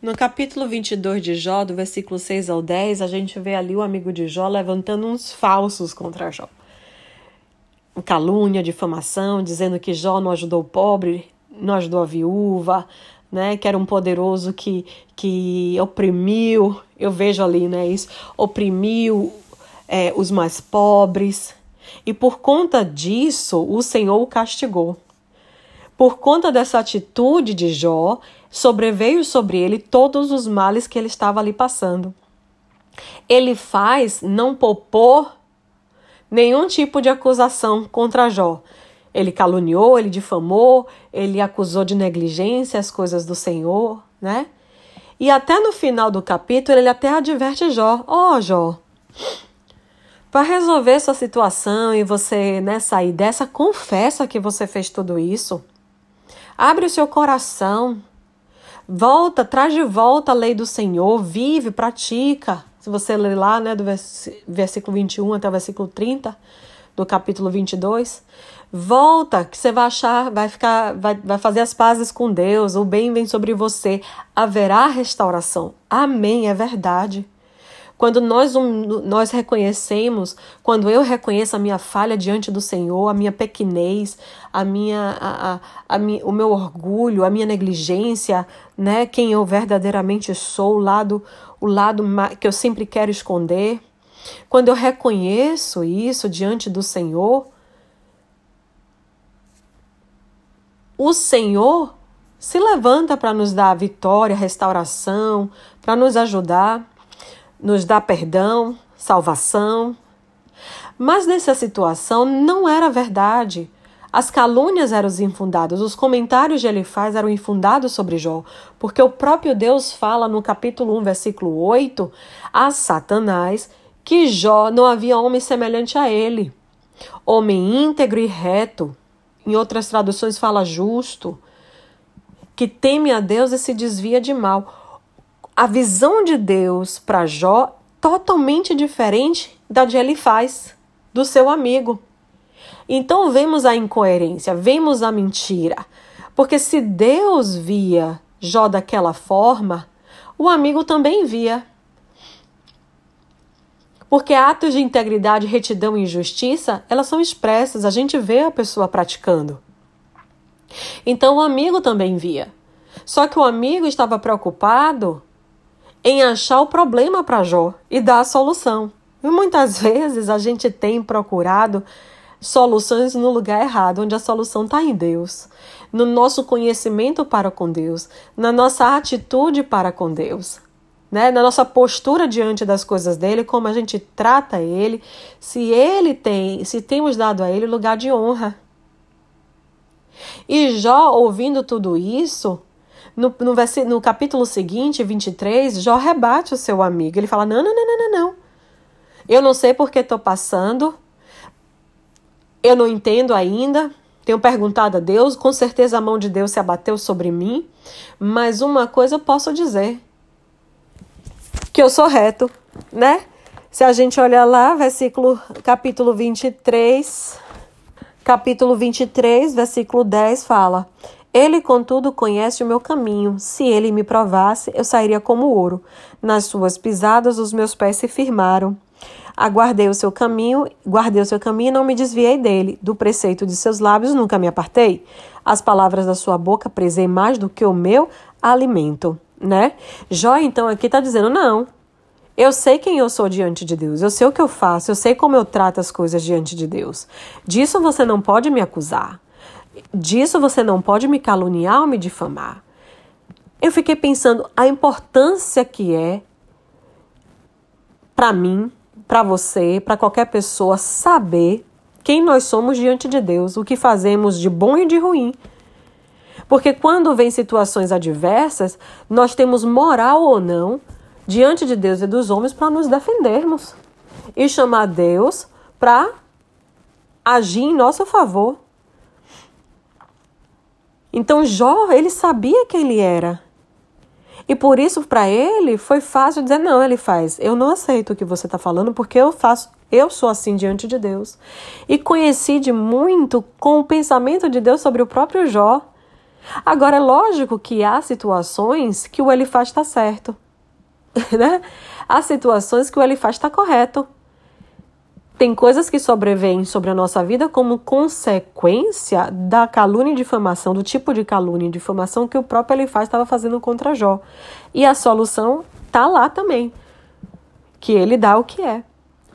No capítulo 22 de Jó, do versículo 6 ao 10, a gente vê ali o amigo de Jó levantando uns falsos contra Jó. Calúnia, difamação, dizendo que Jó não ajudou o pobre, não ajudou a viúva, né, que era um poderoso que, que oprimiu, eu vejo ali, né, isso, oprimiu é, os mais pobres, e por conta disso o Senhor o castigou. Por conta dessa atitude de Jó, sobreveio sobre ele todos os males que ele estava ali passando. Ele faz não popor nenhum tipo de acusação contra Jó. Ele caluniou, ele difamou, ele acusou de negligência as coisas do Senhor, né? E até no final do capítulo ele até adverte Jó: Ó oh, Jó, para resolver sua situação e você né, sair dessa, confessa que você fez tudo isso. Abre o seu coração. Volta, traz de volta a lei do Senhor, vive, pratica. Se você ler lá, né, do versículo 21 até o versículo 30 do capítulo 22, volta, que você vai achar, vai ficar, vai, vai fazer as pazes com Deus, o bem vem sobre você, haverá restauração. Amém, é verdade. Quando nós, nós reconhecemos, quando eu reconheço a minha falha diante do Senhor, a minha pequenez, a minha, a, a, a o meu orgulho, a minha negligência, né? Quem eu verdadeiramente sou, o lado, o lado que eu sempre quero esconder. Quando eu reconheço isso diante do Senhor, o Senhor se levanta para nos dar vitória, restauração, para nos ajudar nos dá perdão, salvação. Mas nessa situação não era verdade. As calúnias eram infundadas, os comentários de Elifaz eram infundados sobre Jó, porque o próprio Deus fala no capítulo 1, versículo 8, a Satanás que Jó não havia homem semelhante a ele, homem íntegro e reto. Em outras traduções fala justo, que teme a Deus e se desvia de mal a visão de Deus para Jó totalmente diferente da de Elifaz, do seu amigo. Então vemos a incoerência, vemos a mentira. Porque se Deus via Jó daquela forma, o amigo também via. Porque atos de integridade, retidão e justiça, elas são expressas, a gente vê a pessoa praticando. Então o amigo também via. Só que o amigo estava preocupado em achar o problema para Jó e dar a solução. E muitas vezes a gente tem procurado soluções no lugar errado, onde a solução está em Deus, no nosso conhecimento para com Deus, na nossa atitude para com Deus. Né? Na nossa postura diante das coisas dele, como a gente trata ele, se ele tem, se temos dado a ele lugar de honra. E Jó, ouvindo tudo isso, no, no, no capítulo seguinte, 23, Jó rebate o seu amigo. Ele fala: não, não, não, não, não, não. Eu não sei por que estou passando. Eu não entendo ainda. Tenho perguntado a Deus. Com certeza a mão de Deus se abateu sobre mim. Mas uma coisa eu posso dizer: que eu sou reto, né? Se a gente olhar lá, versículo, capítulo 23, capítulo 23, versículo 10 fala: ele, contudo, conhece o meu caminho. Se ele me provasse, eu sairia como ouro. Nas suas pisadas, os meus pés se firmaram. Aguardei o seu caminho, guardei o seu caminho e não me desviei dele. Do preceito de seus lábios nunca me apartei. As palavras da sua boca prezei mais do que o meu alimento, né? Jó, então, aqui está dizendo: não, eu sei quem eu sou diante de Deus, eu sei o que eu faço, eu sei como eu trato as coisas diante de Deus. Disso você não pode me acusar. Disso você não pode me caluniar ou me difamar. Eu fiquei pensando a importância que é para mim, para você, para qualquer pessoa saber quem nós somos diante de Deus, o que fazemos de bom e de ruim. Porque quando vem situações adversas, nós temos moral ou não diante de Deus e dos homens para nos defendermos e chamar Deus para agir em nosso favor. Então Jó, ele sabia quem ele era. E por isso, para ele, foi fácil dizer: não, ele faz. Eu não aceito o que você está falando, porque eu faço, eu sou assim diante de Deus. E coincide muito com o pensamento de Deus sobre o próprio Jó. Agora, é lógico que há situações que o Elifaz está certo. Né? Há situações que o Elifaz está correto. Tem coisas que sobrevêm sobre a nossa vida como consequência da calúnia e difamação, do tipo de calúnia e difamação que o próprio Elifaz estava fazendo contra Jó. E a solução está lá também, que ele dá o que é.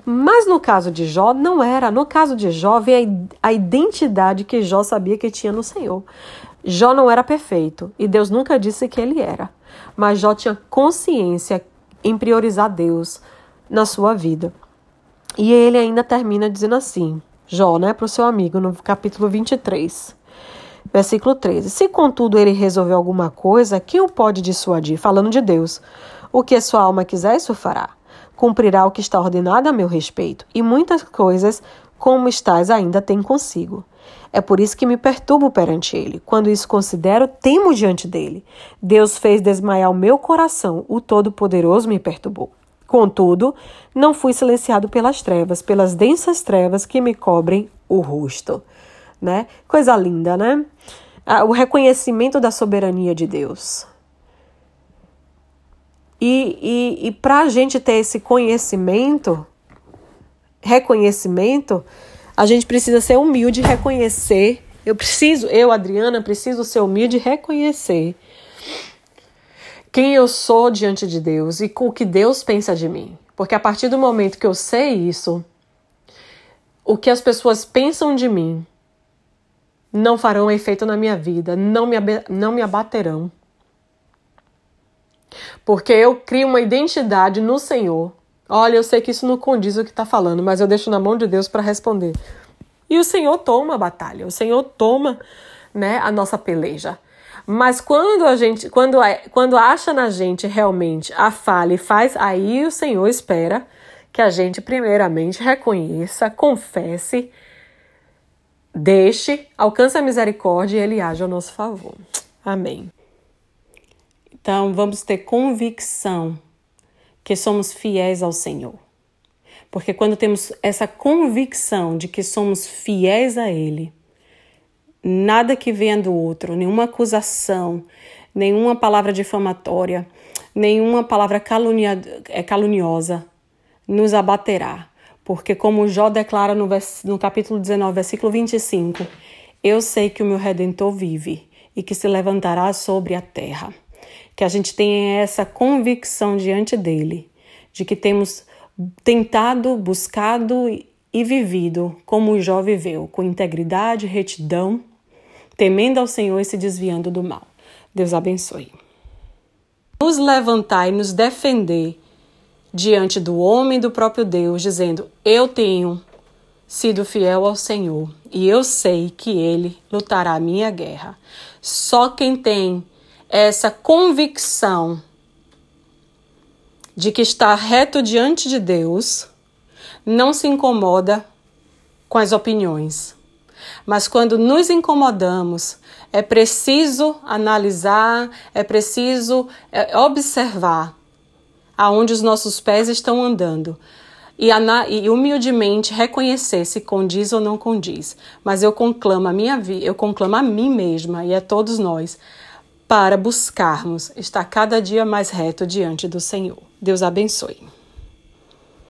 Mas no caso de Jó, não era. No caso de Jó, vem a identidade que Jó sabia que tinha no Senhor. Jó não era perfeito e Deus nunca disse que ele era. Mas Jó tinha consciência em priorizar Deus na sua vida. E ele ainda termina dizendo assim, Jó, né, para o seu amigo, no capítulo 23, versículo 13: Se contudo ele resolver alguma coisa, quem o pode dissuadir? Falando de Deus. O que sua alma quiser, isso fará cumprirá o que está ordenado a meu respeito, e muitas coisas, como estás, ainda tem consigo. É por isso que me perturbo perante ele. Quando isso considero, temo diante dele. Deus fez desmaiar o meu coração, o Todo-Poderoso me perturbou. Contudo, não fui silenciado pelas trevas, pelas densas trevas que me cobrem o rosto. Né? Coisa linda, né? Ah, o reconhecimento da soberania de Deus. E, e, e para a gente ter esse conhecimento, reconhecimento, a gente precisa ser humilde e reconhecer. Eu preciso, eu, Adriana, preciso ser humilde e reconhecer quem eu sou diante de Deus e o que Deus pensa de mim. Porque a partir do momento que eu sei isso, o que as pessoas pensam de mim não farão efeito na minha vida, não me, não me abaterão. Porque eu crio uma identidade no Senhor. Olha, eu sei que isso não condiz o que está falando, mas eu deixo na mão de Deus para responder. E o Senhor toma a batalha, o Senhor toma né, a nossa peleja. Mas quando a gente, quando, é, quando acha na gente realmente a falha e faz, aí o Senhor espera que a gente primeiramente reconheça, confesse, deixe, alcance a misericórdia e ele age ao nosso favor. Amém. Então, vamos ter convicção que somos fiéis ao Senhor. Porque quando temos essa convicção de que somos fiéis a Ele, nada que venha do outro, nenhuma acusação, nenhuma palavra difamatória, nenhuma palavra calunia, é, caluniosa nos abaterá. Porque, como Jó declara no, vers, no capítulo 19, versículo 25, eu sei que o meu redentor vive e que se levantará sobre a terra que a gente tenha essa convicção diante dele, de que temos tentado, buscado e vivido como Jó viveu, com integridade, retidão, temendo ao Senhor e se desviando do mal. Deus abençoe. Nos levantar e nos defender diante do homem do próprio Deus, dizendo: Eu tenho sido fiel ao Senhor e eu sei que Ele lutará a minha guerra. Só quem tem essa convicção de que está reto diante de Deus, não se incomoda com as opiniões. Mas quando nos incomodamos, é preciso analisar, é preciso é, observar aonde os nossos pés estão andando e, e, humildemente reconhecer se condiz ou não condiz. Mas eu conclamo a minha vida, eu conclamo a mim mesma e a todos nós para buscarmos estar cada dia mais reto diante do Senhor. Deus abençoe.